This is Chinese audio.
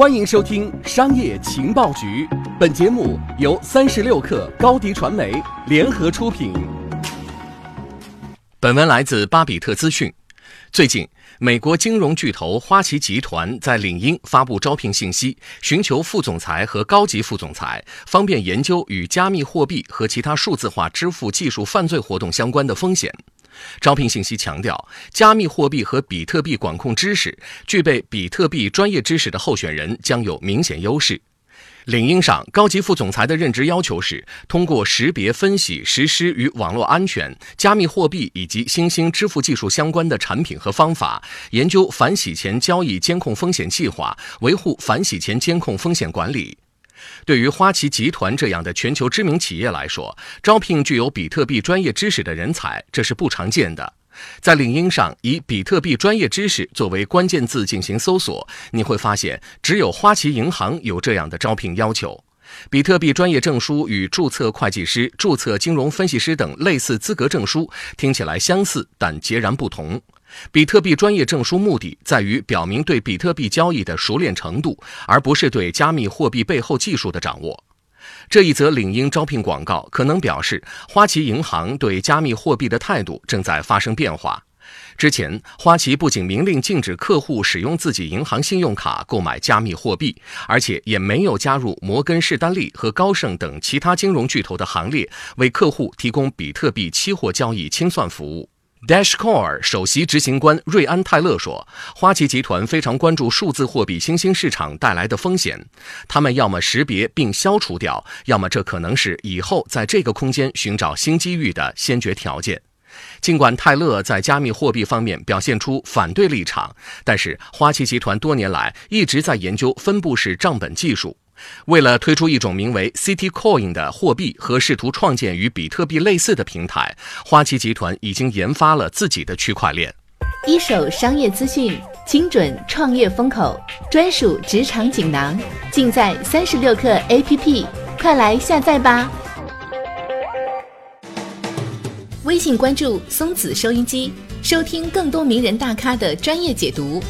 欢迎收听《商业情报局》，本节目由三十六克高低传媒联合出品。本文来自巴比特资讯。最近，美国金融巨头花旗集团在领英发布招聘信息，寻求副总裁和高级副总裁，方便研究与加密货币和其他数字化支付技术犯罪活动相关的风险。招聘信息强调，加密货币和比特币管控知识，具备比特币专业知识的候选人将有明显优势。领英上，高级副总裁的任职要求是通过识别、分析、实施与网络安全、加密货币以及新兴支付技术相关的产品和方法，研究反洗钱交易监控风险计划，维护反洗钱监控风险管理。对于花旗集团这样的全球知名企业来说，招聘具有比特币专业知识的人才，这是不常见的。在领英上以“比特币专业知识”作为关键字进行搜索，你会发现只有花旗银行有这样的招聘要求。比特币专业证书与注册会计师、注册金融分析师等类似资格证书听起来相似，但截然不同。比特币专业证书目的在于表明对比特币交易的熟练程度，而不是对加密货币背后技术的掌握。这一则领英招聘广告可能表示，花旗银行对加密货币的态度正在发生变化。之前，花旗不仅明令禁止客户使用自己银行信用卡购买加密货币，而且也没有加入摩根士丹利和高盛等其他金融巨头的行列，为客户提供比特币期货交易清算服务。Dashcore 首席执行官瑞安·泰勒说：“花旗集团非常关注数字货币新兴市场带来的风险，他们要么识别并消除掉，要么这可能是以后在这个空间寻找新机遇的先决条件。”尽管泰勒在加密货币方面表现出反对立场，但是花旗集团多年来一直在研究分布式账本技术。为了推出一种名为 City Coin 的货币和试图创建与比特币类似的平台，花旗集团已经研发了自己的区块链。一手商业资讯，精准创业风口，专属职场锦囊，尽在三十六课 APP，快来下载吧！微信关注松子收音机，收听更多名人大咖的专业解读。